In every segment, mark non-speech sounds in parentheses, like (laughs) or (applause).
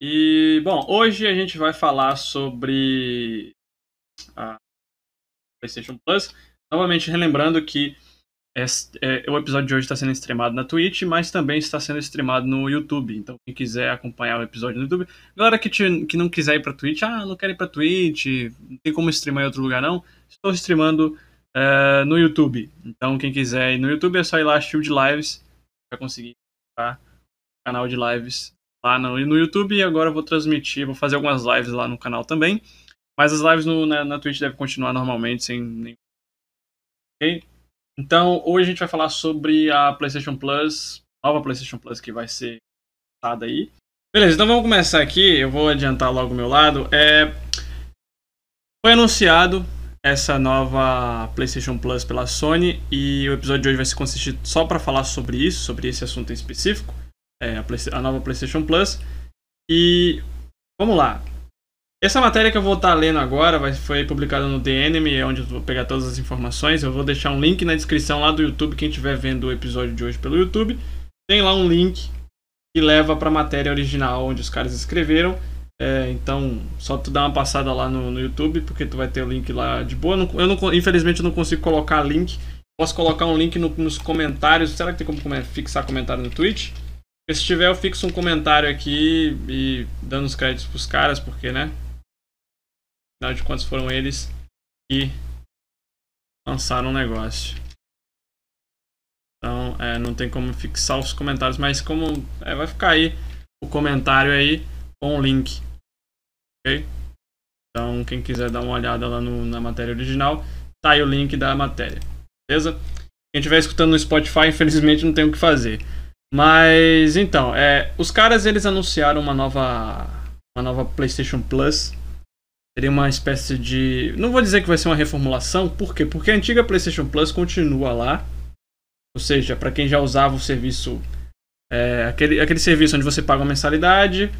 E, bom, hoje a gente vai falar sobre a PlayStation Plus. Novamente, relembrando que esse, é, o episódio de hoje está sendo streamado na Twitch, mas também está sendo streamado no YouTube. Então, quem quiser acompanhar o episódio no YouTube. Galera que, te, que não quiser ir para Twitch, ah, não quero ir para Twitch, não tem como streamar em outro lugar, não. Estou streamando é, no YouTube. Então, quem quiser ir no YouTube é só ir lá, Shield Lives, vai conseguir tá? canal de lives lá no, no YouTube e agora vou transmitir, vou fazer algumas lives lá no canal também. Mas as lives no, na, na Twitch devem continuar normalmente, sem nenhum. Ok? Então, hoje a gente vai falar sobre a PlayStation Plus, nova PlayStation Plus que vai ser lançada aí. Beleza, então vamos começar aqui. Eu vou adiantar logo o meu lado. É... Foi anunciado essa nova PlayStation Plus pela Sony e o episódio de hoje vai se consistir só para falar sobre isso, sobre esse assunto em específico é, a, a, nova PlayStation Plus. E vamos lá. Essa matéria que eu vou estar lendo agora vai, foi publicada no The Enemy, é onde eu vou pegar todas as informações. Eu vou deixar um link na descrição lá do YouTube. Quem estiver vendo o episódio de hoje pelo YouTube, tem lá um link que leva para a matéria original onde os caras escreveram. É, então, só tu dar uma passada lá no, no, YouTube, porque tu vai ter o link lá de boa. Eu, não, eu não, infelizmente, não consigo colocar link. Posso colocar um link no, nos comentários. Será que tem como fixar comentário no Twitch? Se tiver, eu fixo um comentário aqui e dando os créditos pros caras, porque, né? Afinal de contas, foram eles que lançaram o negócio. Então, é, não tem como fixar os comentários, mas como é, vai ficar aí o comentário aí com o link. Ok? Então, quem quiser dar uma olhada lá no, na matéria original, tá aí o link da matéria. Beleza? Quem estiver escutando no Spotify, infelizmente não tem o que fazer. Mas então, é, os caras eles anunciaram uma nova uma nova PlayStation Plus. Seria uma espécie de, não vou dizer que vai ser uma reformulação, por quê? Porque a antiga PlayStation Plus continua lá. Ou seja, para quem já usava o serviço é, aquele, aquele serviço onde você paga uma mensalidade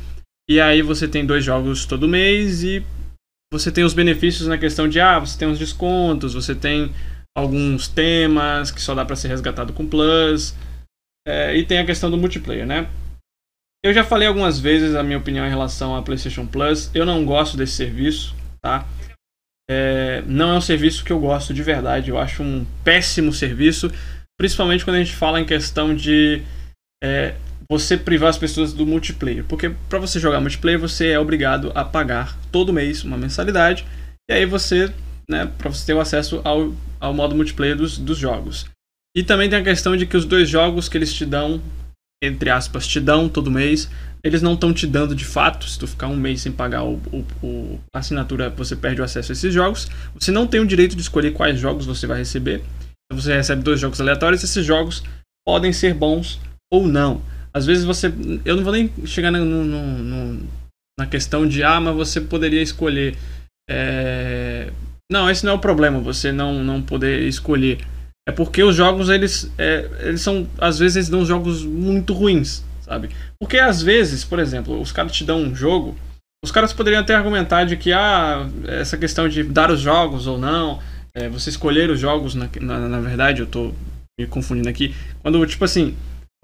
e aí você tem dois jogos todo mês e você tem os benefícios na questão de ah, você tem os descontos, você tem alguns temas que só dá para ser resgatado com Plus. É, e tem a questão do multiplayer, né? Eu já falei algumas vezes a minha opinião em relação à PlayStation Plus. Eu não gosto desse serviço, tá? É, não é um serviço que eu gosto de verdade. Eu acho um péssimo serviço, principalmente quando a gente fala em questão de é, você privar as pessoas do multiplayer. Porque para você jogar multiplayer, você é obrigado a pagar todo mês uma mensalidade. E aí você, né, para você ter o acesso ao, ao modo multiplayer dos, dos jogos. E também tem a questão de que os dois jogos que eles te dão, entre aspas, te dão todo mês, eles não estão te dando de fato. Se tu ficar um mês sem pagar o, o, o, a assinatura, você perde o acesso a esses jogos. Você não tem o direito de escolher quais jogos você vai receber. Então você recebe dois jogos aleatórios. Esses jogos podem ser bons ou não. Às vezes você. Eu não vou nem chegar no, no, no, na questão de, ah, mas você poderia escolher. É... Não, esse não é o problema, você não, não poder escolher. É porque os jogos, eles, é, eles são. Às vezes, eles dão jogos muito ruins, sabe? Porque às vezes, por exemplo, os caras te dão um jogo. Os caras poderiam até argumentar de que, ah, essa questão de dar os jogos ou não, é, você escolher os jogos, na, na, na verdade, eu tô me confundindo aqui. Quando, tipo assim,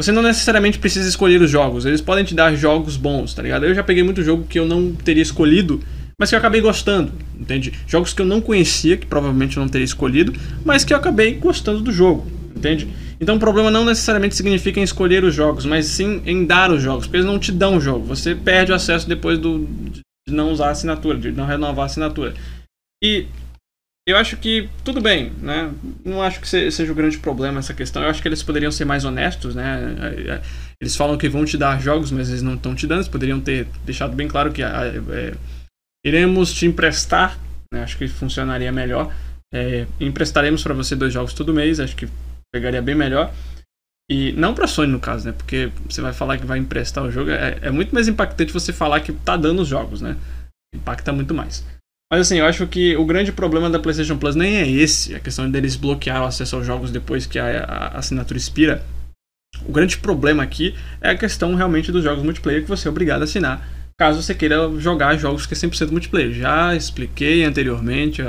você não necessariamente precisa escolher os jogos, eles podem te dar jogos bons, tá ligado? Eu já peguei muito jogo que eu não teria escolhido mas que eu acabei gostando, entende? Jogos que eu não conhecia, que provavelmente eu não teria escolhido, mas que eu acabei gostando do jogo, entende? Então o problema não necessariamente significa em escolher os jogos, mas sim em dar os jogos, porque eles não te dão o jogo, você perde o acesso depois do, de não usar a assinatura, de não renovar a assinatura. E eu acho que tudo bem, né? Não acho que seja o grande problema essa questão. Eu acho que eles poderiam ser mais honestos, né? É, é, eles falam que vão te dar jogos, mas eles não estão te dando. Eles poderiam ter deixado bem claro que é, Iremos te emprestar, né, acho que funcionaria melhor. É, emprestaremos para você dois jogos todo mês, acho que pegaria bem melhor. E não para Sony no caso, né? Porque você vai falar que vai emprestar o jogo, é, é, muito mais impactante você falar que tá dando os jogos, né? Impacta muito mais. Mas assim, eu acho que o grande problema da PlayStation Plus nem é esse, a questão deles bloquear o acesso aos jogos depois que a, a assinatura expira. O grande problema aqui é a questão realmente dos jogos multiplayer que você é obrigado a assinar caso você queira jogar jogos que é 100% multiplayer. Já expliquei anteriormente é,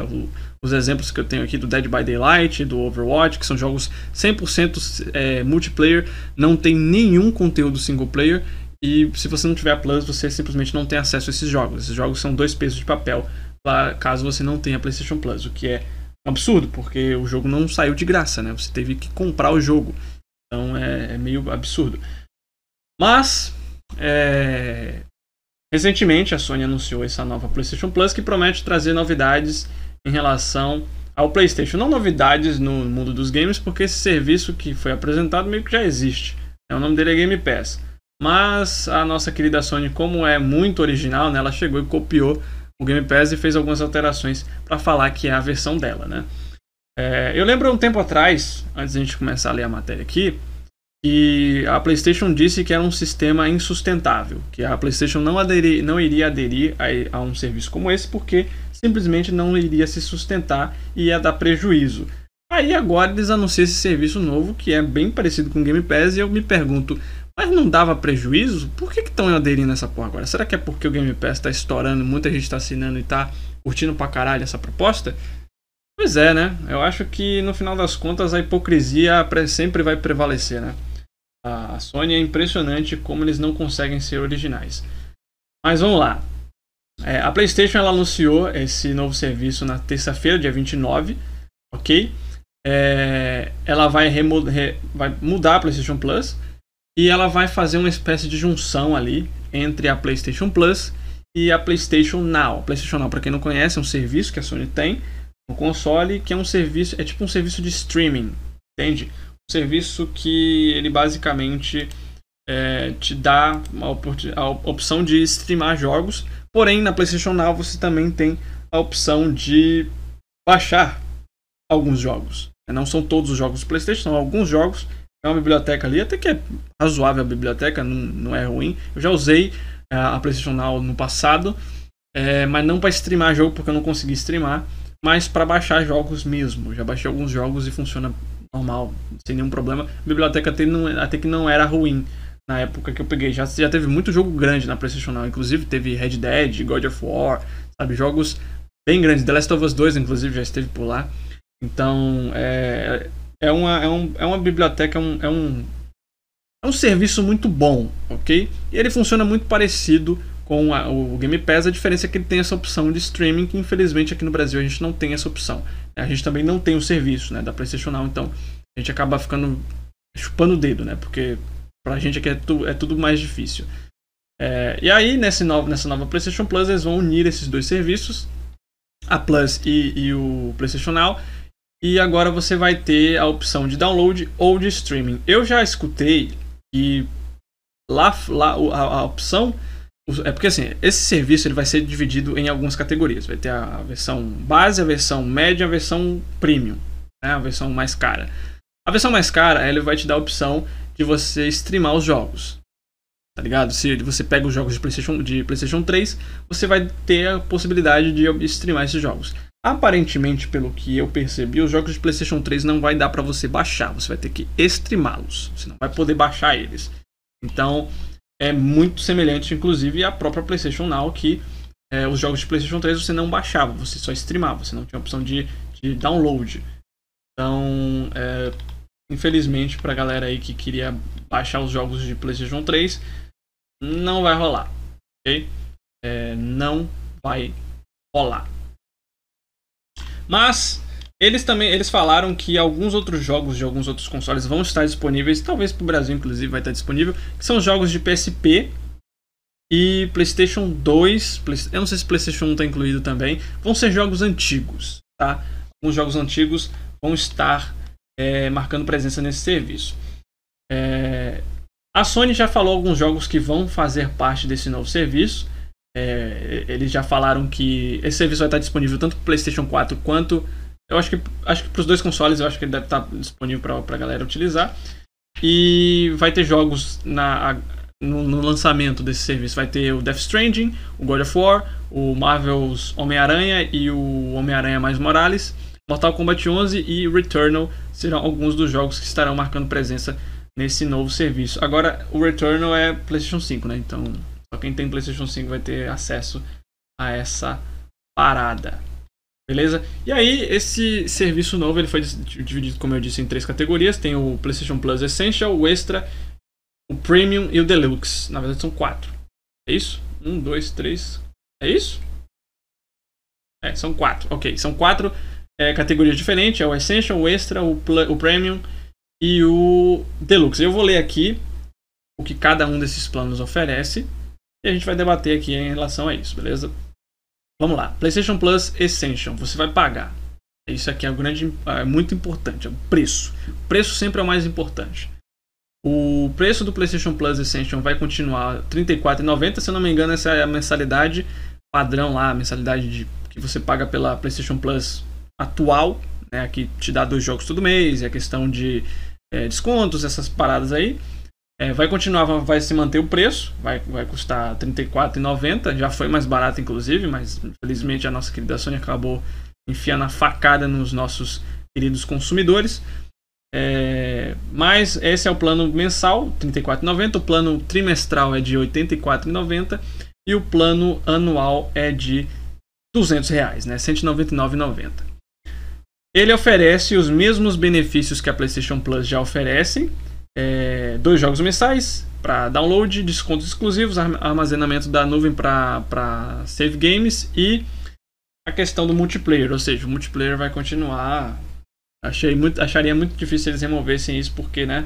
os exemplos que eu tenho aqui do Dead by Daylight, do Overwatch, que são jogos 100% é, multiplayer, não tem nenhum conteúdo single player E se você não tiver a Plus, você simplesmente não tem acesso a esses jogos. Esses jogos são dois pesos de papel caso você não tenha PlayStation Plus, o que é absurdo, porque o jogo não saiu de graça, né? Você teve que comprar o jogo. Então é, é meio absurdo. Mas, é... recentemente a Sony anunciou essa nova PlayStation Plus que promete trazer novidades em relação ao PlayStation. Não novidades no mundo dos games, porque esse serviço que foi apresentado meio que já existe. O nome dele é Game Pass. Mas a nossa querida Sony, como é muito original, né, ela chegou e copiou o Game Pass e fez algumas alterações para falar que é a versão dela, né? É, eu lembro um tempo atrás, antes de a gente começar a ler a matéria aqui, que a PlayStation disse que era um sistema insustentável, que a PlayStation não, aderi, não iria aderir a, a um serviço como esse porque simplesmente não iria se sustentar e ia dar prejuízo. Aí agora eles anunciam esse serviço novo que é bem parecido com o Game Pass e eu me pergunto, mas não dava prejuízo? Por que estão aderindo nessa porra agora? Será que é porque o Game Pass está estourando, muita gente está assinando e está curtindo pra caralho essa proposta? Pois é, né? Eu acho que no final das contas a hipocrisia sempre vai prevalecer, né? A Sony é impressionante como eles não conseguem ser originais. Mas vamos lá. É, a PlayStation ela anunciou esse novo serviço na terça-feira, dia 29, ok? É, ela vai, re, vai mudar a PlayStation Plus e ela vai fazer uma espécie de junção ali entre a PlayStation Plus e a PlayStation Now. A PlayStation Now, para quem não conhece, é um serviço que a Sony tem no console, que é um serviço, é tipo um serviço de streaming, entende? Serviço que ele basicamente é, te dá a opção de streamar jogos, porém na PlayStation Now você também tem a opção de baixar alguns jogos. Não são todos os jogos do PlayStation, são alguns jogos é uma biblioteca ali, até que é razoável a biblioteca, não, não é ruim. Eu já usei é, a PlayStation Now no passado, é, mas não para streamar jogo, porque eu não consegui streamar, mas para baixar jogos mesmo. Já baixei alguns jogos e funciona normal, sem nenhum problema. A biblioteca até, não, até que não era ruim na época que eu peguei. Já, já teve muito jogo grande na PlayStation Now, inclusive teve Red Dead, God of War, sabe, jogos bem grandes. The Last of Us 2, inclusive, já esteve por lá. Então, é, é uma, é um, é uma biblioteca, é um, é um, é um serviço muito bom, ok? E ele funciona muito parecido com a, o Game Pass, a diferença é que ele tem essa opção de streaming, que infelizmente aqui no Brasil a gente não tem essa opção. A gente também não tem o serviço né, da PlayStation Now, então a gente acaba ficando chupando o dedo, né? Porque pra gente aqui é, tu, é tudo mais difícil. É, e aí, nesse novo, nessa nova PlayStation Plus, eles vão unir esses dois serviços, a Plus e, e o PlayStation Now, e agora você vai ter a opção de download ou de streaming. Eu já escutei que lá, lá a, a opção é porque assim, esse serviço ele vai ser dividido em algumas categorias. Vai ter a versão base, a versão média, a versão premium, né? a versão mais cara. A versão mais cara, ele vai te dar a opção de você streamar os jogos. Tá ligado? Se você pega os jogos de PlayStation, de PlayStation 3, você vai ter a possibilidade de streamar esses jogos. Aparentemente, pelo que eu percebi, os jogos de PlayStation 3 não vai dar para você baixar, você vai ter que streamá-los. Você não vai poder baixar eles. Então, é muito semelhante, inclusive, à própria PlayStation Now, que é, os jogos de PlayStation 3 você não baixava, você só streamava, você não tinha opção de, de download. Então, é, infelizmente, pra galera aí que queria baixar os jogos de PlayStation 3, não vai rolar, ok? É, não vai rolar. Mas eles também eles falaram que alguns outros jogos de alguns outros consoles vão estar disponíveis, talvez para o Brasil inclusive vai estar disponível, que são jogos de PSP e PlayStation 2, eu não sei se PlayStation 1 está incluído também, vão ser jogos antigos, tá? Alguns jogos antigos vão estar é, marcando presença nesse serviço. É, a Sony já falou alguns jogos que vão fazer parte desse novo serviço. É, eles já falaram que esse serviço vai estar disponível tanto para PlayStation 4 quanto. Eu acho que acho que para os dois consoles eu acho que ele deve estar disponível para a galera utilizar. E vai ter jogos na, no, no, lançamento desse serviço. Vai ter o Death Stranding, o God of War, o Marvel's Homem-Aranha e o Homem-Aranha mais Morales. Mortal Kombat 11 e Returnal serão alguns dos jogos que estarão marcando presença nesse novo serviço. Agora, o Returnal é PlayStation 5, né? Então só quem tem PlayStation 5 vai ter acesso a essa parada. Beleza? E aí, esse serviço novo ele foi dividido, como eu disse, em três categorias: tem o PlayStation Plus Essential, o Extra, o Premium e o Deluxe. Na verdade são quatro. É isso? Um, dois, três. É isso? É, são quatro. Ok, são quatro é, categorias diferentes. É o Essential, o Extra, o, o Premium e o Deluxe. Eu vou ler aqui o que cada um desses planos oferece e a gente vai debater aqui em relação a isso, beleza? Vamos lá. PlayStation Plus Essential, você vai pagar. Isso aqui é, grande, é muito importante, é o preço. O preço sempre é o mais importante. O preço do PlayStation Plus Essential vai continuar R$ 34,90. Se eu não me engano, essa é a mensalidade padrão lá, a mensalidade de, que você paga pela PlayStation Plus atual, né, que te dá dois jogos todo mês, é a questão de é, descontos, essas paradas aí. É, vai continuar, vai se manter o preço, vai, vai custar R$ 34,90. Já foi mais barato, inclusive, mas infelizmente a nossa querida Sony acabou enfiando a facada nos nossos queridos consumidores. É, mas esse é o plano mensal, R$ 34,90. O plano trimestral é de R$ 84,90 e o plano anual é de 200 reais, né? R$ 199,90. Ele oferece os mesmos benefícios que a PlayStation Plus já oferece. É, dois jogos mensais para download, descontos exclusivos, armazenamento da nuvem para save games e a questão do multiplayer, ou seja, o multiplayer vai continuar Achei muito, acharia muito difícil eles removessem isso, porque, né?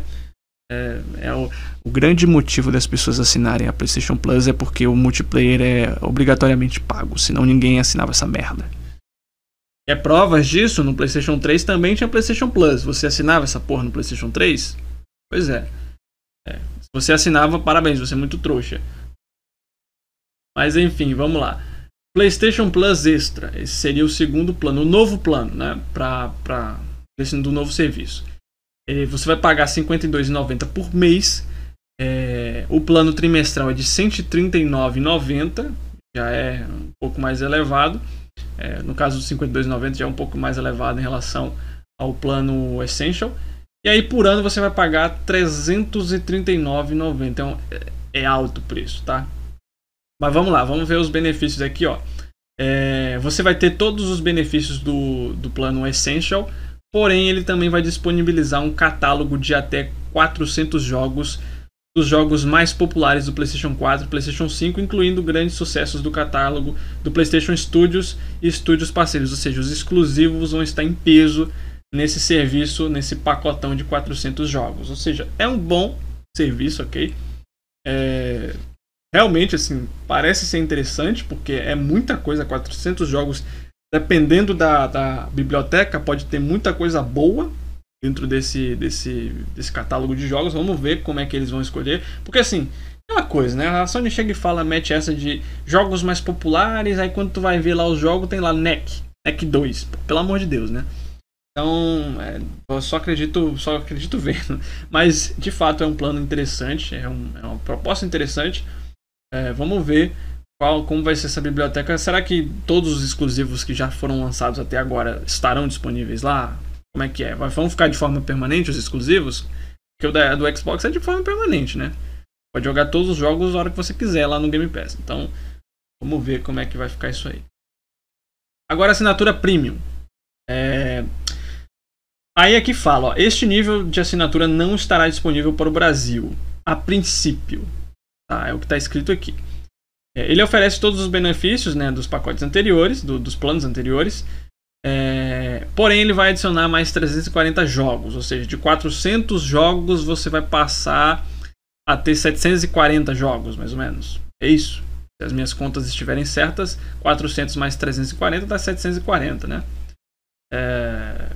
É, é o, o, grande motivo das pessoas assinarem a PlayStation Plus é porque o multiplayer é obrigatoriamente pago, senão ninguém assinava essa merda. É provas disso, no PlayStation 3 também tinha PlayStation Plus. Você assinava essa porra no PlayStation 3? Pois é. é. Se você assinava, parabéns, você é muito trouxa. Mas enfim, vamos lá. PlayStation Plus Extra. Esse seria o segundo plano, o novo plano, né? Pra, pra do novo serviço. Você vai pagar R$ 52,90 por mês. É, o plano trimestral é de R$ 139,90, já é um pouco mais elevado. É, no caso do 52,90 já é um pouco mais elevado em relação ao plano Essential. E aí por ano você vai pagar R$ 339,90. Então é, é alto o preço, tá? Mas vamos lá, vamos ver os benefícios aqui, ó. É, você vai ter todos os benefícios do, do plano Essential Porém, ele também vai disponibilizar um catálogo de até 400 jogos dos jogos mais populares do PlayStation 4 e PlayStation 5, incluindo grandes sucessos do catálogo do PlayStation Studios e estúdios parceiros, ou seja, os exclusivos vão estar em peso nesse serviço, nesse pacotão de 400 jogos. Ou seja, é um bom serviço, ok? É... Realmente, assim, parece ser interessante, porque é muita coisa, 400 jogos dependendo da, da biblioteca, pode ter muita coisa boa dentro desse, desse, desse catálogo de jogos. Vamos ver como é que eles vão escolher. Porque assim, é uma coisa, né? A Sony chega e fala, mete essa de jogos mais populares, aí quando tu vai ver lá os jogos, tem lá NEC, NEC 2, pelo amor de Deus, né? Então, é, eu só acredito, só acredito vendo. (laughs) Mas, de fato, é um plano interessante, é, um, é uma proposta interessante. É, vamos ver qual, como vai ser essa biblioteca? Será que todos os exclusivos que já foram lançados até agora estarão disponíveis lá? Como é que é? Vão ficar de forma permanente os exclusivos? Porque o da, do Xbox é de forma permanente, né? Pode jogar todos os jogos a hora que você quiser lá no Game Pass. Então, vamos ver como é que vai ficar isso aí. Agora, assinatura Premium. É... Aí aqui fala, ó, este nível de assinatura não estará disponível para o Brasil, a princípio. Tá, é o que está escrito aqui. É, ele oferece todos os benefícios né, dos pacotes anteriores, do, dos planos anteriores. É, porém, ele vai adicionar mais 340 jogos, ou seja, de 400 jogos você vai passar a ter 740 jogos, mais ou menos. É isso. Se as minhas contas estiverem certas, 400 mais 340 dá 740, né? É,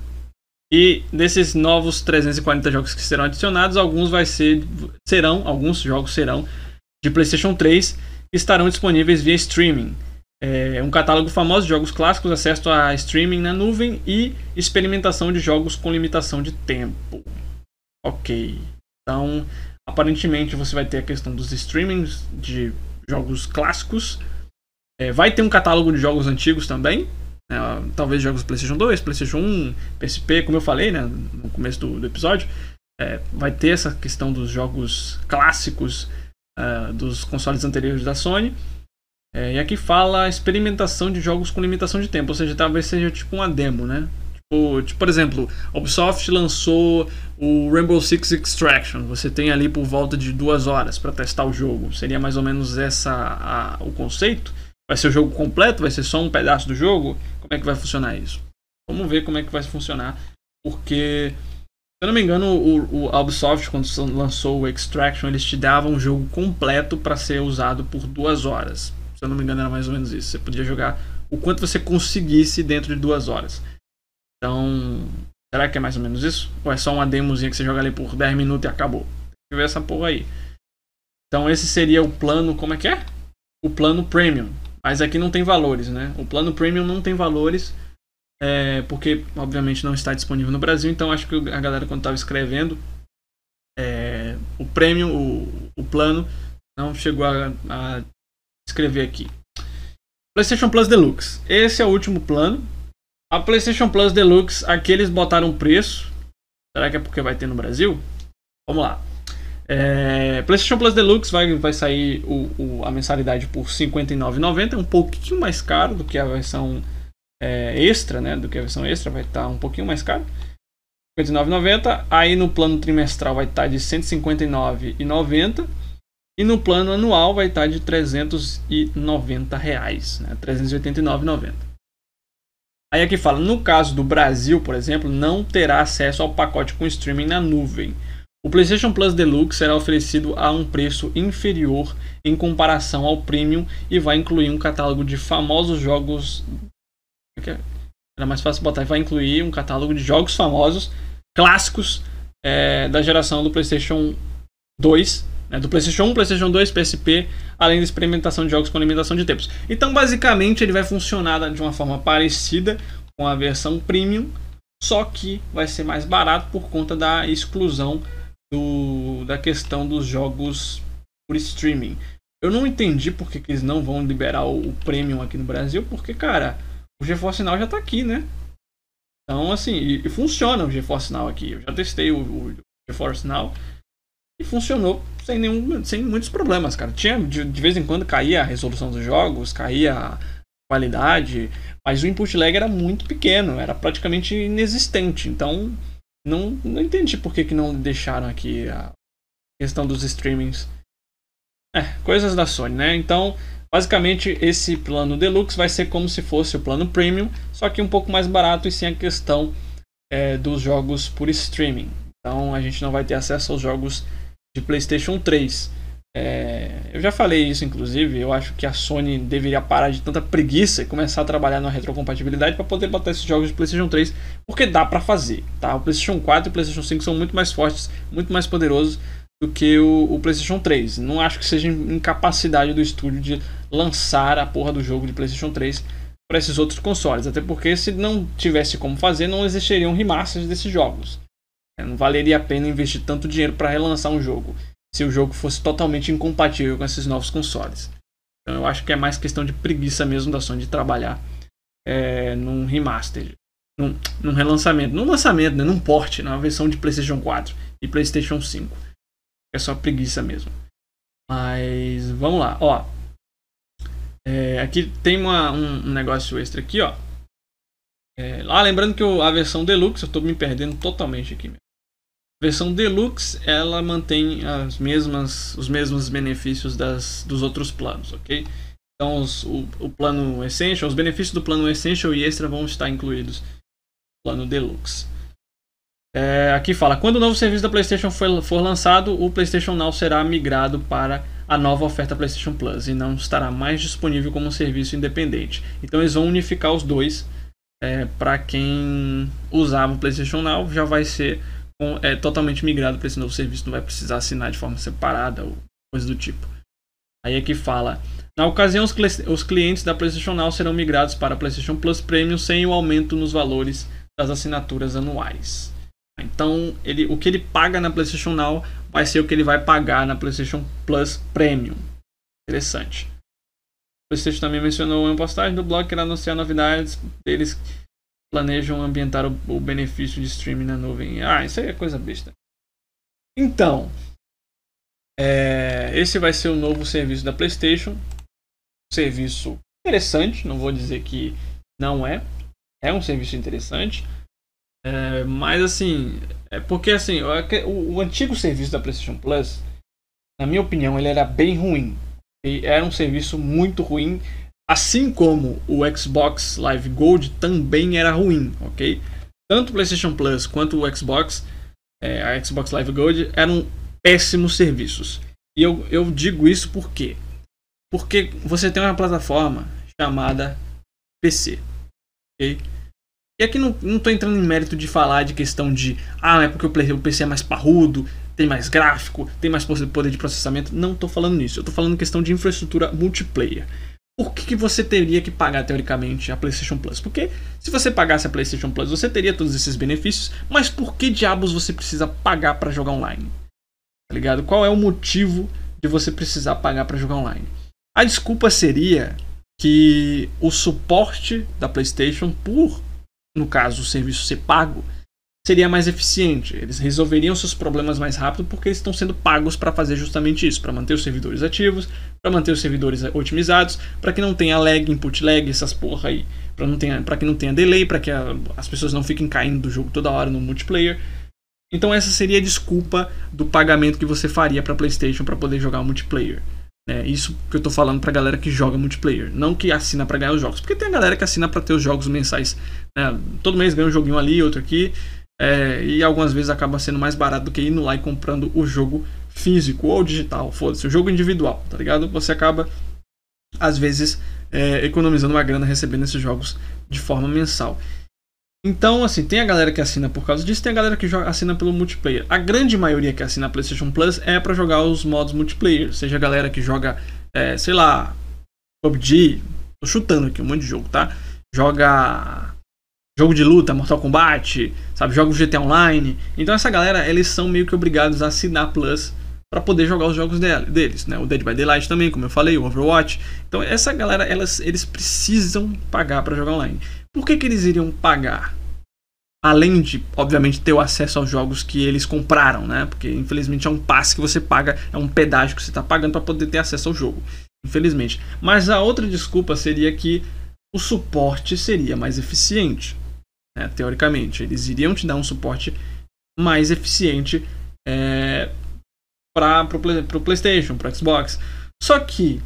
e desses novos 340 jogos que serão adicionados, alguns vai ser serão, alguns jogos serão de PlayStation 3 estarão disponíveis via streaming. É um catálogo famoso de jogos clássicos, acesso a streaming na nuvem e experimentação de jogos com limitação de tempo. Ok. Então, aparentemente você vai ter a questão dos streamings de jogos clássicos. É, vai ter um catálogo de jogos antigos também. Né? talvez jogos PlayStation 2, PlayStation 1, PSP, como eu falei né, no começo do, do episódio. É, vai ter essa questão dos jogos clássicos uh, dos consoles anteriores da Sony. É, e aqui fala experimentação de jogos com limitação de tempo, ou seja, talvez seja tipo uma demo, né? Tipo tipo, por exemplo, a Ubisoft lançou o Rainbow Six Extraction. Você tem ali por volta de duas horas para testar o jogo. Seria mais ou menos essa a, o conceito? Vai ser o jogo completo? Vai ser só um pedaço do jogo? Como é que vai funcionar isso? Vamos ver como é que vai funcionar. Porque, se eu não me engano, o, o Ubisoft, quando lançou o Extraction, eles te davam um jogo completo para ser usado por duas horas. Se eu não me engano, era mais ou menos isso. Você podia jogar o quanto você conseguisse dentro de duas horas. Então, será que é mais ou menos isso? Ou é só uma demozinha que você joga ali por 10 minutos e acabou? Tem que ver essa porra aí. Então, esse seria o plano. Como é que é? O plano premium. Mas aqui não tem valores, né? O plano premium não tem valores. É, porque, obviamente, não está disponível no Brasil. Então, acho que a galera, quando estava escrevendo, é, o premium, o, o plano, não chegou a, a escrever aqui. PlayStation Plus Deluxe. Esse é o último plano. A PlayStation Plus Deluxe, aqui eles botaram preço. Será que é porque vai ter no Brasil? Vamos lá. É, PlayStation Plus Deluxe vai, vai sair o, o, a mensalidade por R$ 59,90, é um pouquinho mais caro do que a versão é, extra, né? Do que a versão extra, vai estar um pouquinho mais caro. R$ 59,90. Aí no plano trimestral vai estar de R$ 159,90. E no plano anual vai estar de 390 reais, né? R$ 389,90. Aí aqui fala, no caso do Brasil, por exemplo, não terá acesso ao pacote com streaming na nuvem. O PlayStation Plus Deluxe será oferecido a um preço inferior em comparação ao Premium e vai incluir um catálogo de famosos jogos. É Era mais fácil botar, vai incluir um catálogo de jogos famosos, clássicos é, da geração do PlayStation 2 né, do PlayStation 1, PlayStation 2, PSP, além da experimentação de jogos com limitação de tempos. Então, basicamente, ele vai funcionar de uma forma parecida com a versão Premium, só que vai ser mais barato por conta da exclusão do, da questão dos jogos por streaming. Eu não entendi por que, que eles não vão liberar o, o, Premium aqui no Brasil, porque, cara, o GeForce Now já tá aqui, né? Então, assim, e, e funciona o GeForce Now aqui. Eu já testei o, o GeForce Now e funcionou sem nenhum, sem muitos problemas, cara. Tinha de, de vez em quando caía a resolução dos jogos, caía a qualidade, mas o input lag era muito pequeno, era praticamente inexistente. Então, não, não entendi por que, que não deixaram aqui a questão dos streamings. É, coisas da Sony, né? Então, basicamente, esse plano Deluxe vai ser como se fosse o plano Premium, só que um pouco mais barato e sem a questão é, dos jogos por streaming. Então, a gente não vai ter acesso aos jogos de PlayStation 3. É, eu já falei isso, inclusive. Eu acho que a Sony deveria parar de tanta preguiça e começar a trabalhar na retrocompatibilidade para poder botar esses jogos de PlayStation 3, porque dá para fazer. Tá? O PlayStation 4 e o PlayStation 5 são muito mais fortes, muito mais poderosos do que o, o PlayStation 3. Não acho que seja incapacidade do estúdio de lançar a porra do jogo de PlayStation 3 para esses outros consoles. Até porque se não tivesse como fazer, não existiriam remasters desses jogos. É, não valeria a pena investir tanto dinheiro para relançar um jogo se o jogo fosse totalmente incompatível com esses novos consoles. Então eu acho que é mais questão de preguiça mesmo da Sony de trabalhar é, num remaster, num, num, relançamento, num lançamento, né, num port, na versão de PlayStation 4 e PlayStation 5. É só preguiça mesmo. Mas vamos lá, ó. É, aqui tem uma, um, um negócio extra aqui, ó. É, ah, lembrando que a versão Deluxe, eu estou me perdendo totalmente aqui. Versão Deluxe, ela mantém as mesmas, os mesmos benefícios das, dos outros planos, ok? Então, os, o, o plano Essential, os benefícios do plano Essential e Extra vão estar incluídos no plano Deluxe. É, aqui fala, quando o novo serviço da PlayStation for, for lançado, o PlayStation Now será migrado para a nova oferta PlayStation Plus e não estará mais disponível como um serviço independente. Então eles vão unificar os dois é, para quem usava o PlayStation Now, já vai ser é, totalmente migrado para esse novo serviço, não vai precisar assinar de forma separada ou coisa do tipo. Aí aqui fala: na ocasião, os, os clientes da PlayStation Now serão migrados para a PlayStation Plus Premium sem o aumento nos valores das assinaturas anuais. Então, ele, o que ele paga na PlayStation Now vai ser o que ele vai pagar na PlayStation Plus Premium. Interessante. PlayStation também mencionou uma postagem do blog que irá anunciar novidades deles planejam ambientar o, o, benefício de streaming na nuvem. Ah, isso aí é coisa besta. Então, é, esse vai ser o novo serviço da PlayStation. Serviço interessante, não vou dizer que não é. É um serviço interessante. É, mas assim, é porque assim, o, o, antigo serviço da PlayStation Plus, na minha opinião, ele era bem ruim. E era um serviço muito ruim, assim como o Xbox Live Gold também era ruim, ok? Tanto o PlayStation Plus quanto o Xbox, é, a Xbox Live Gold eram péssimos serviços. E eu, eu digo isso por quê? Porque você tem uma plataforma chamada PC. ok? E aqui não, não entrando em mérito de falar de questão de ah, é porque o PC é mais parrudo, tem mais gráfico, tem mais poder de processamento. Não tô falando nisso. Eu tô falando questão de infraestrutura multiplayer. Por que, que você teria que pagar, teoricamente, a PlayStation Plus? Porque se você pagasse a PlayStation Plus, você teria todos esses benefícios, mas por que diabos você precisa pagar para jogar online? Tá ligado? Qual é o motivo de você precisar pagar para jogar online? A desculpa seria que o suporte da PlayStation, por no caso o serviço ser pago, seria mais eficiente. Eles resolveriam seus problemas mais rápido porque eles estão sendo pagos para fazer justamente isso, para manter os servidores ativos, para manter os servidores otimizados, para que não tenha lag, input lag, essas porra aí, para não tenha, para que não tenha delay, para que a, as pessoas não fiquem caindo do jogo toda hora no multiplayer. Então essa seria a desculpa do pagamento que você faria para PlayStation para poder jogar multiplayer. É isso que eu tô falando pra galera que joga multiplayer, não que assina para ganhar os jogos, porque tem a galera que assina para ter os jogos mensais. Né? Todo mês ganha um joguinho ali, outro aqui, é, e algumas vezes acaba sendo mais barato do que indo lá e comprando o jogo físico ou digital, foda-se, o jogo individual, tá ligado? Você acaba, às vezes, é, economizando uma grana recebendo esses jogos de forma mensal. Então, assim, tem a galera que assina por causa disso, tem a galera que joga, assina pelo multiplayer. A grande maioria que assina a PlayStation Plus é para jogar os modos multiplayer, seja a galera que joga, é, sei lá, PUBG, tô chutando aqui um monte de jogo, tá? Joga jogo de luta, Mortal Kombat, sabe, joga o GTA Online. Então essa galera, eles são meio que obrigados a assinar Plus para poder jogar os jogos deles, né? O Dead by Daylight também, como eu falei, o Overwatch. Então essa galera, elas, eles precisam pagar para jogar online. Por que, que eles iriam pagar? Além de, obviamente, ter o acesso aos jogos que eles compraram, né? Porque infelizmente é um passe que você paga, é um pedágio que você está pagando para poder ter acesso ao jogo. Infelizmente. Mas a outra desculpa seria que o suporte seria mais eficiente. Né? Teoricamente, eles iriam te dar um suporte mais eficiente é, para o PlayStation, para Xbox. Só que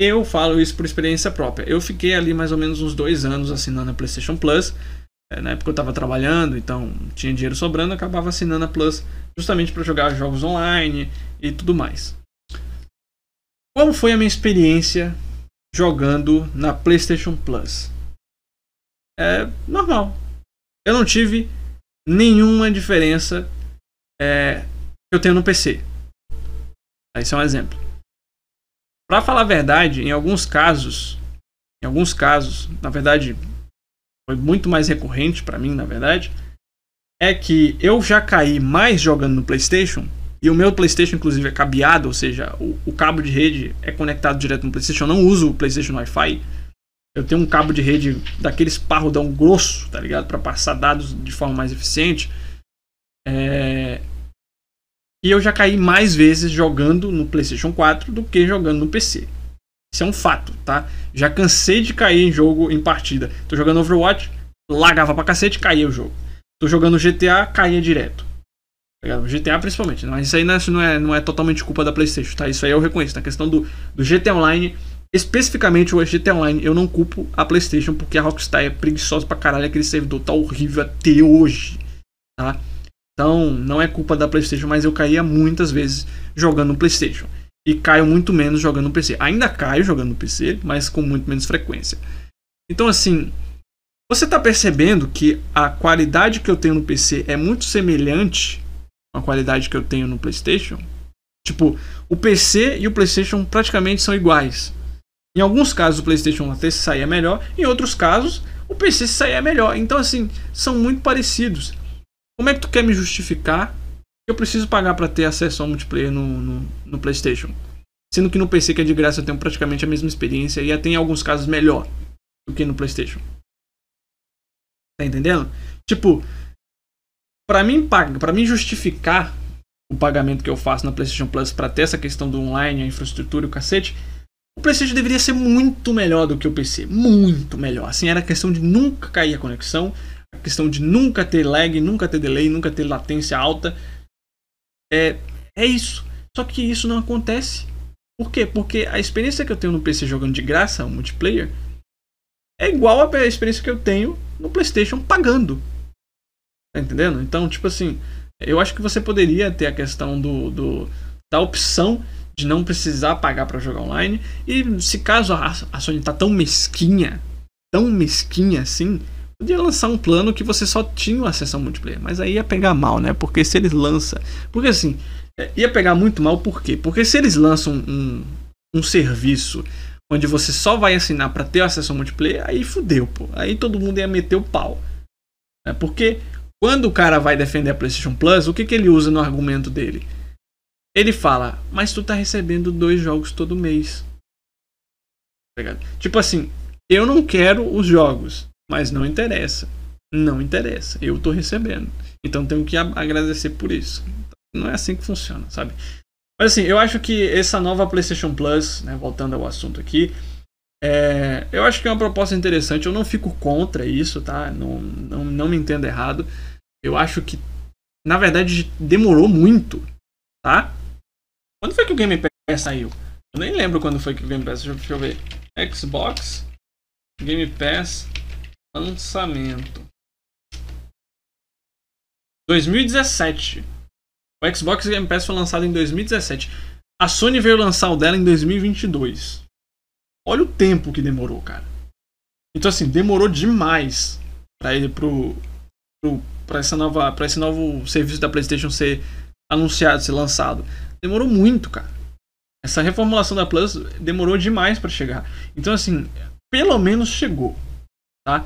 eu falo isso por experiência própria. Eu fiquei ali mais ou menos uns dois anos assinando a PlayStation Plus. É, na época eu estava trabalhando, então tinha dinheiro sobrando, acabava assinando a Plus justamente para jogar jogos online e tudo mais. Qual foi a minha experiência jogando na PlayStation Plus? É normal. Eu não tive nenhuma diferença é, que eu tenho no PC. Esse é um exemplo. Para falar a verdade, em alguns casos, em alguns casos, na verdade, foi muito mais recorrente para mim, na verdade, é que eu já caí mais jogando no PlayStation e o meu PlayStation, inclusive, é cabeado, ou seja, o, o, cabo de rede é conectado direto no PlayStation. Eu não uso o PlayStation Wi-Fi. Eu tenho um cabo de rede daqueles parrudão grosso, tá ligado? Para passar dados de forma mais eficiente. É... E eu já caí mais vezes jogando no PlayStation 4 do que jogando no PC. Isso é um fato, tá? Já cansei de cair em jogo em partida. Tô jogando Overwatch, lagava pra cacete, caía o jogo. Tô jogando GTA, caía direto. Tá GTA principalmente, mas isso aí não é, não é, não é totalmente culpa da PlayStation, tá? Isso aí eu reconheço. Na questão do, do GTA Online, especificamente o GTA Online, eu não culpo a PlayStation porque a Rockstar é preguiçosa pra caralho. Aquele servidor tá horrível até hoje, tá? Então, não é culpa da PlayStation, mas eu caía muitas vezes jogando no PlayStation. E caio muito menos jogando no PC. Ainda caio jogando no PC, mas com muito menos frequência. Então, assim, você está percebendo que a qualidade que eu tenho no PC é muito semelhante à qualidade que eu tenho no PlayStation? Tipo, o PC e o PlayStation praticamente são iguais. Em alguns casos o PlayStation até se saía melhor, em outros casos o PC se saía melhor. Então, assim, são muito parecidos. Como é que tu quer me justificar que eu preciso pagar para ter acesso ao multiplayer no, no, no, PlayStation? Sendo que no PC, que é de graça, eu tenho praticamente a mesma experiência e até em alguns casos melhor do que no PlayStation. Tá entendendo? Tipo, para mim, para mim justificar o pagamento que eu faço na PlayStation Plus para ter essa questão do online, a infraestrutura e o cacete, o PlayStation deveria ser muito melhor do que o PC. Muito melhor. Assim, era questão de nunca cair a conexão, questão de nunca ter lag, nunca ter delay, nunca ter latência alta. É, é isso. Só que isso não acontece. Por quê? Porque a experiência que eu tenho no PC jogando de graça, multiplayer, é igual à experiência que eu tenho no PlayStation pagando. Tá entendendo? Então, tipo assim, eu acho que você poderia ter a questão do, do da opção de não precisar pagar para jogar online. E se caso a, Sony tá tão mesquinha, tão mesquinha assim, podia lançar um plano que você só tinha acesso ao multiplayer. Mas aí ia pegar mal, né? Porque se eles lançam. Porque assim, é, ia pegar muito mal, por quê? Porque se eles lançam um, um serviço onde você só vai assinar para ter acesso ao multiplayer, aí fudeu, pô. Aí todo mundo ia meter o pau. É porque quando o cara vai defender a PlayStation Plus, o que, que ele usa no argumento dele? Ele fala, mas tu tá recebendo dois jogos todo mês. Tá tipo assim, eu não quero os jogos, mas não interessa. Não interessa, eu tô recebendo. Então tenho que agradecer por isso. Não é assim que funciona, sabe? Mas assim, eu acho que essa nova PlayStation Plus, né, voltando ao assunto aqui, é, eu acho que é uma proposta interessante. Eu não fico contra isso, tá? Não, não, não me entenda errado. Eu acho que, na verdade, demorou muito, tá? Quando foi que o Game Pass saiu? Eu nem lembro quando foi que o Game Pass. Deixa, deixa eu ver. Xbox Game Pass lançamento 2017. O Xbox Game Pass foi lançado em 2017. A Sony veio lançar o dela em 2022. Olha o tempo que demorou, cara. Então assim, demorou demais para ele pro, pro para essa nova para esse novo serviço da PlayStation ser anunciado, ser lançado. Demorou muito, cara. Essa reformulação da Plus demorou demais para chegar. Então, assim, pelo menos chegou, tá?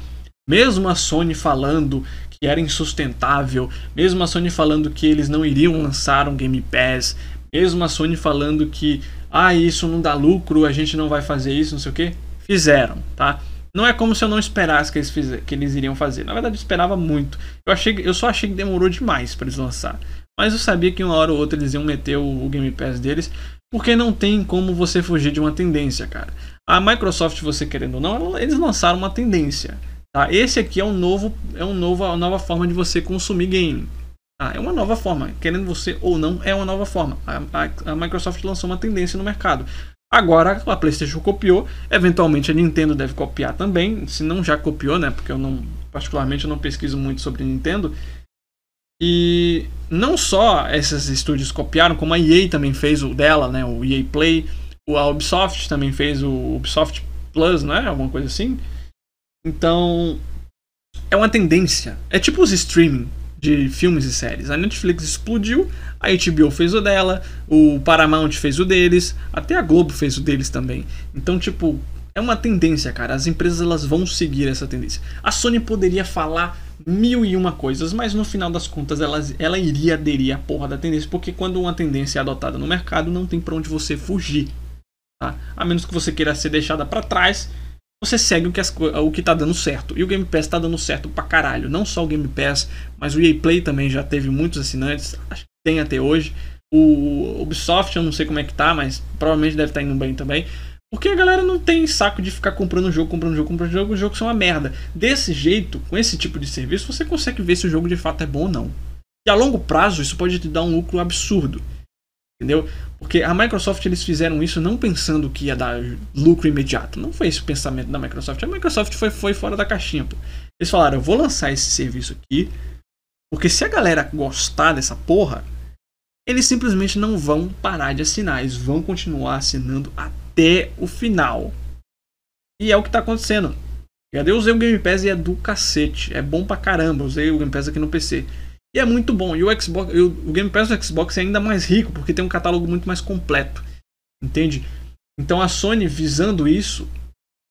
Mesmo a Sony falando que era insustentável, mesmo a Sony falando que eles não iriam lançar um Game Pass, mesmo a Sony falando que ah, isso não dá lucro, a gente não vai fazer isso, não sei o que, fizeram, tá? Não é como se eu não esperasse que eles, fizer, que eles iriam fazer. Na verdade, eu esperava muito. Eu, achei, eu só achei que demorou demais para eles lançar. Mas eu sabia que uma hora ou outra eles iam meter o, o Game Pass deles, porque não tem como você fugir de uma tendência, cara. A Microsoft, você querendo ou não, eles lançaram uma tendência. Tá? Esse aqui é um novo, é um novo, uma nova forma de você consumir game. Tá? É uma nova forma, querendo você ou não, é uma nova forma. A, a, a Microsoft lançou uma tendência no mercado. Agora a PlayStation copiou, eventualmente a Nintendo deve copiar também, se não já copiou, né? Porque eu não, particularmente, eu não pesquiso muito sobre Nintendo. E não só esses estúdios copiaram, como a EA também fez o dela, né? O EA Play, a Ubisoft também fez o Ubisoft Plus, né? Alguma coisa assim. Então, é uma tendência. É tipo os streaming de filmes e séries. A Netflix explodiu, a HBO fez o dela, o Paramount fez o deles, até a Globo fez o deles também. Então, tipo, é uma tendência, cara. As empresas elas vão seguir essa tendência. A Sony poderia falar mil e uma coisas, mas no final das contas ela, ela iria aderir à porra da tendência, porque quando uma tendência é adotada no mercado, não tem para onde você fugir. Tá? A menos que você queira ser deixada para trás, você segue o que, as, o que tá dando certo. E o Game Pass tá dando certo pra caralho. Não só o Game Pass, mas o EA Play também já teve muitos assinantes, acho que tem até hoje. O Ubisoft eu não sei como é que tá, mas provavelmente deve estar tá indo bem também. Porque a galera não tem saco de ficar comprando jogo, comprando jogo, comprando jogo, o jogo são uma merda. Desse jeito, com esse tipo de serviço, você consegue ver se o jogo de fato é bom ou não. E a longo prazo, isso pode te dar um lucro absurdo. Entendeu? Porque a Microsoft eles fizeram isso não pensando que ia dar lucro imediato. Não foi esse o pensamento da Microsoft. A Microsoft foi, foi fora da caixinha. Pô. Eles falaram: eu vou lançar esse serviço aqui. Porque se a galera gostar dessa porra, eles simplesmente não vão parar de assinar. Eles vão continuar assinando até até o final. E é o que tá acontecendo. Eu usei o Game Pass e é do cacete. É bom pra caramba. Eu usei o Game Pass aqui no PC. E é muito bom. E o Xbox, o Game Pass do Xbox é ainda mais rico porque tem um catálogo muito mais completo. Entende? Então a Sony visando isso,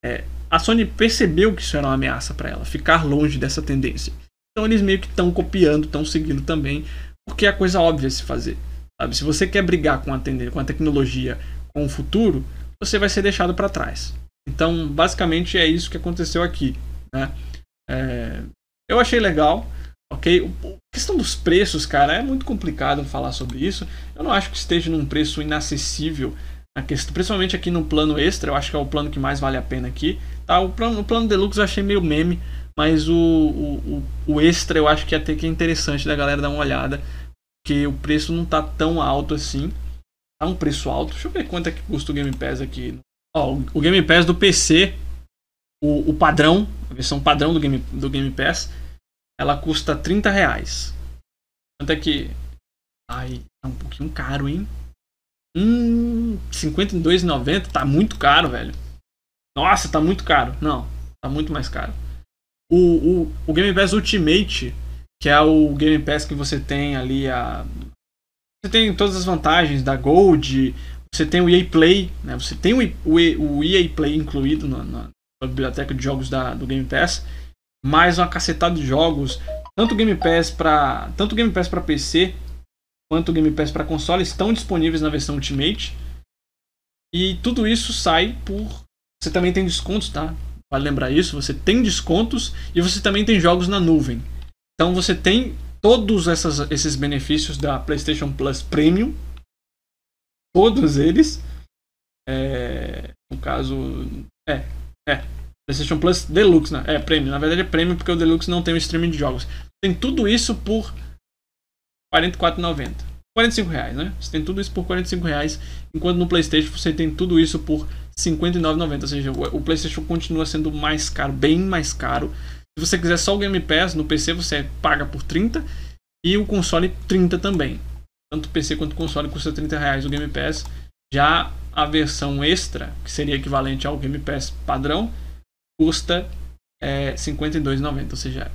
é, a Sony percebeu que isso era uma ameaça para ela, ficar longe dessa tendência. Então eles meio que estão copiando, estão seguindo também, porque é coisa óbvia se fazer. Sabe? Se você quer brigar com a, com a tecnologia, com o futuro, você vai ser deixado para trás. Então, basicamente é isso que aconteceu aqui. Né? É, eu achei legal, ok? A questão dos preços, cara, é muito complicado falar sobre isso. Eu não acho que esteja num preço inacessível. A questão, principalmente aqui no plano extra, eu acho que é o plano que mais vale a pena aqui. Tá? O, plano, o plano deluxe eu achei meio meme, Mas o, o, o extra eu acho que até que é interessante da galera dar uma olhada. Porque o preço não tá tão alto assim. Tá um preço alto. Deixa eu ver quanto é que custa o Game Pass aqui. Ó, o Game Pass do PC, o, o padrão, a versão padrão do Game, do Game Pass, ela custa 30 reais. Quanto é que. Ai, tá um pouquinho caro, hein? Hum, 52,90 tá muito caro, velho. Nossa, tá muito caro. Não, tá muito mais caro. O, o, o Game Pass Ultimate, que é o Game Pass que você tem ali a. Você tem todas as vantagens da Gold, você tem o EA Play, né? Você tem o, o, EA Play incluído na, na, biblioteca de jogos da, do Game Pass, mais uma cacetada de jogos, tanto Game Pass para tanto Game Pass para PC quanto Game Pass para console estão disponíveis na versão Ultimate. E tudo isso sai por você também tem descontos, tá? Vale lembrar isso, você tem descontos e você também tem jogos na nuvem. Então você tem todos essas, esses benefícios da PlayStation Plus Premium, todos eles. É, no caso, é, é, PlayStation Plus Deluxe, né? É, Premium. Na verdade é Premium porque o Deluxe não tem o streaming de jogos. Tem tudo isso por R$ 44,90. 45 reais, né? Você tem tudo isso por 45 reais, enquanto no PlayStation você tem tudo isso por R$ 59,90. Ou seja, o PlayStation continua sendo mais caro, bem mais caro. Se você quiser só o Game Pass no PC, você paga por 30 e o console 30 também. Tanto PC quanto console custa 30 reais o Game Pass. Já a versão extra, que seria equivalente ao Game Pass padrão, custa é, 52,90. Ou seja,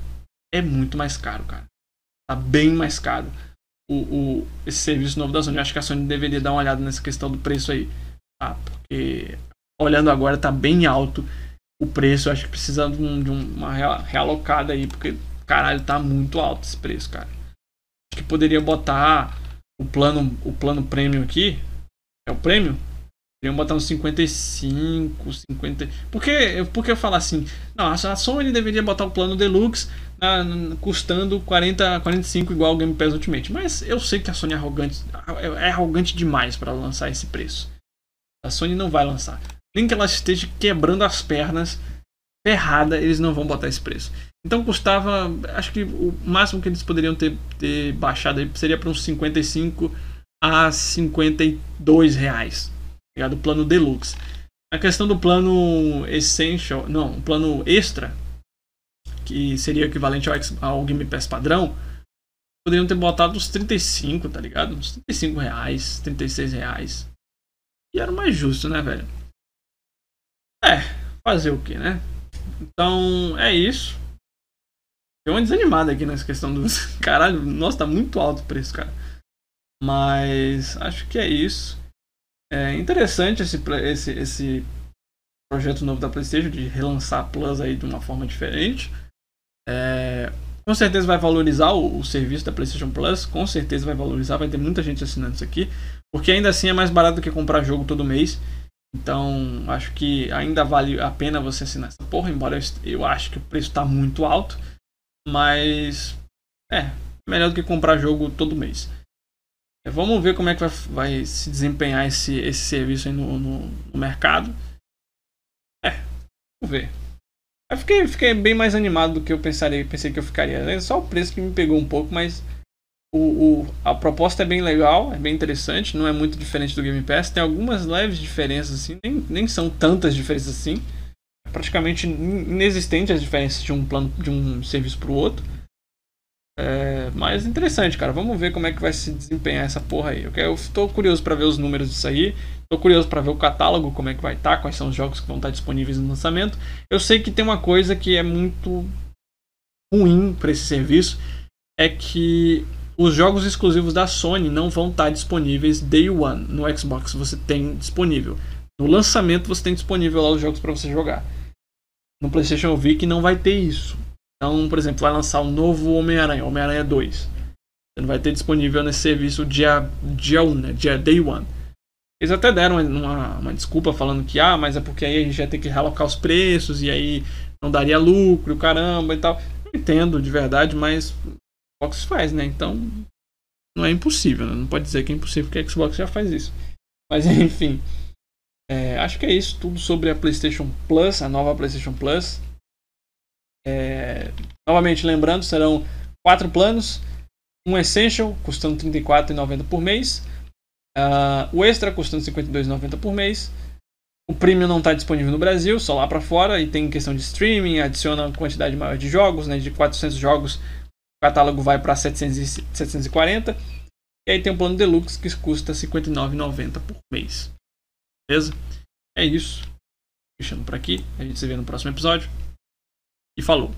é muito mais caro, cara. Tá bem mais caro o, o, esse serviço novo da Sony. Eu acho que a Sony deveria dar uma olhada nessa questão do preço aí. Tá? Porque olhando agora tá bem alto o preço. Acho que precisa de, um, de uma realocada aí. Porque, caralho, tá muito alto esse preço, cara. Acho que poderia botar o plano, o plano premium aqui. É o prêmio? Poderiam botar uns 55, 50. Por que, por que eu falar assim? Não, a Sony deveria botar o plano Deluxe na, na, custando 40, 45 igual o Game Pass Ultimate. Mas eu sei que a Sony é arrogante, é arrogante demais para lançar esse preço. A Sony não vai lançar. Nem que ela esteja quebrando as pernas, ferrada, eles não vão botar esse preço. Então custava, acho que o máximo que eles poderiam ter, ter baixado seria para uns 55 a 52 reais. Ligado? O plano Deluxe. A questão do plano Essential, não, o plano Extra, que seria equivalente ao, ao Game Pass padrão, poderiam ter botado uns 35, tá ligado? Uns 35 reais, 36 reais. E era mais justo, né, velho? É, fazer o que, né? Então, é isso. Deu uma desanimada aqui nessa questão do. (laughs) Caralho, nossa, tá muito alto o preço, cara. Mas acho que é isso. É interessante esse, esse, esse projeto novo da PlayStation de relançar a Plus aí de uma forma diferente. É, com certeza vai valorizar o, o, serviço da PlayStation Plus, com certeza vai valorizar, vai ter muita gente assinando isso aqui, porque ainda assim é mais barato do que comprar jogo todo mês. Então, acho que ainda vale a pena você assinar essa porra, embora eu, eu acho que o preço está muito alto, mas é, melhor do que comprar jogo todo mês. É, vamos ver como é que vai, vai se desempenhar esse, esse serviço no, no, no mercado. É, vamos ver. Eu fiquei, fiquei bem mais animado do que eu pensaria, pensei que eu ficaria. É só o preço que me pegou um pouco, mas o, o, a proposta é bem legal, é bem interessante, não é muito diferente do Game Pass. Tem algumas leves diferenças, assim, nem, nem são tantas diferenças assim. É praticamente inexistente as diferenças de um plano de um serviço para o outro. É, mas interessante, cara. Vamos ver como é que vai se desempenhar essa porra aí. Eu estou curioso para ver os números disso aí. Estou curioso para ver o catálogo, como é que vai estar, tá, quais são os jogos que vão estar tá disponíveis no lançamento. Eu sei que tem uma coisa que é muito ruim para esse serviço, é que os jogos exclusivos da Sony não vão estar disponíveis day one no Xbox. Você tem disponível. No lançamento você tem disponível lá os jogos para você jogar. No PlayStation eu vi que não vai ter isso. Então, por exemplo, vai lançar o um novo Homem-Aranha, Homem-Aranha 2. Você não vai ter disponível nesse serviço dia, dia 1, né? Dia day 1. Eles até deram uma, uma desculpa falando que, ah, mas é porque aí a gente ia ter que realocar os preços e aí não daria lucro, caramba e tal. Eu entendo de verdade, mas Xbox faz, né? Então não é impossível, né? Não pode dizer que é impossível porque a Xbox já faz isso. Mas (laughs) enfim. É, acho que é isso tudo sobre a PlayStation Plus, a nova PlayStation Plus. É, novamente lembrando, serão quatro planos. Um Essential custando R$ 34,90 por mês. Uh, o Extra custando R$ 52,90 por mês. O Premium não está disponível no Brasil, só lá para fora. E tem questão de streaming, adiciona quantidade maior de jogos, né, de 400 jogos. Catálogo vai para 740. E aí tem o plano Deluxe que custa R$ 59,90 por mês. Beleza? É isso. Fechando por aqui. A gente se vê no próximo episódio. E falou!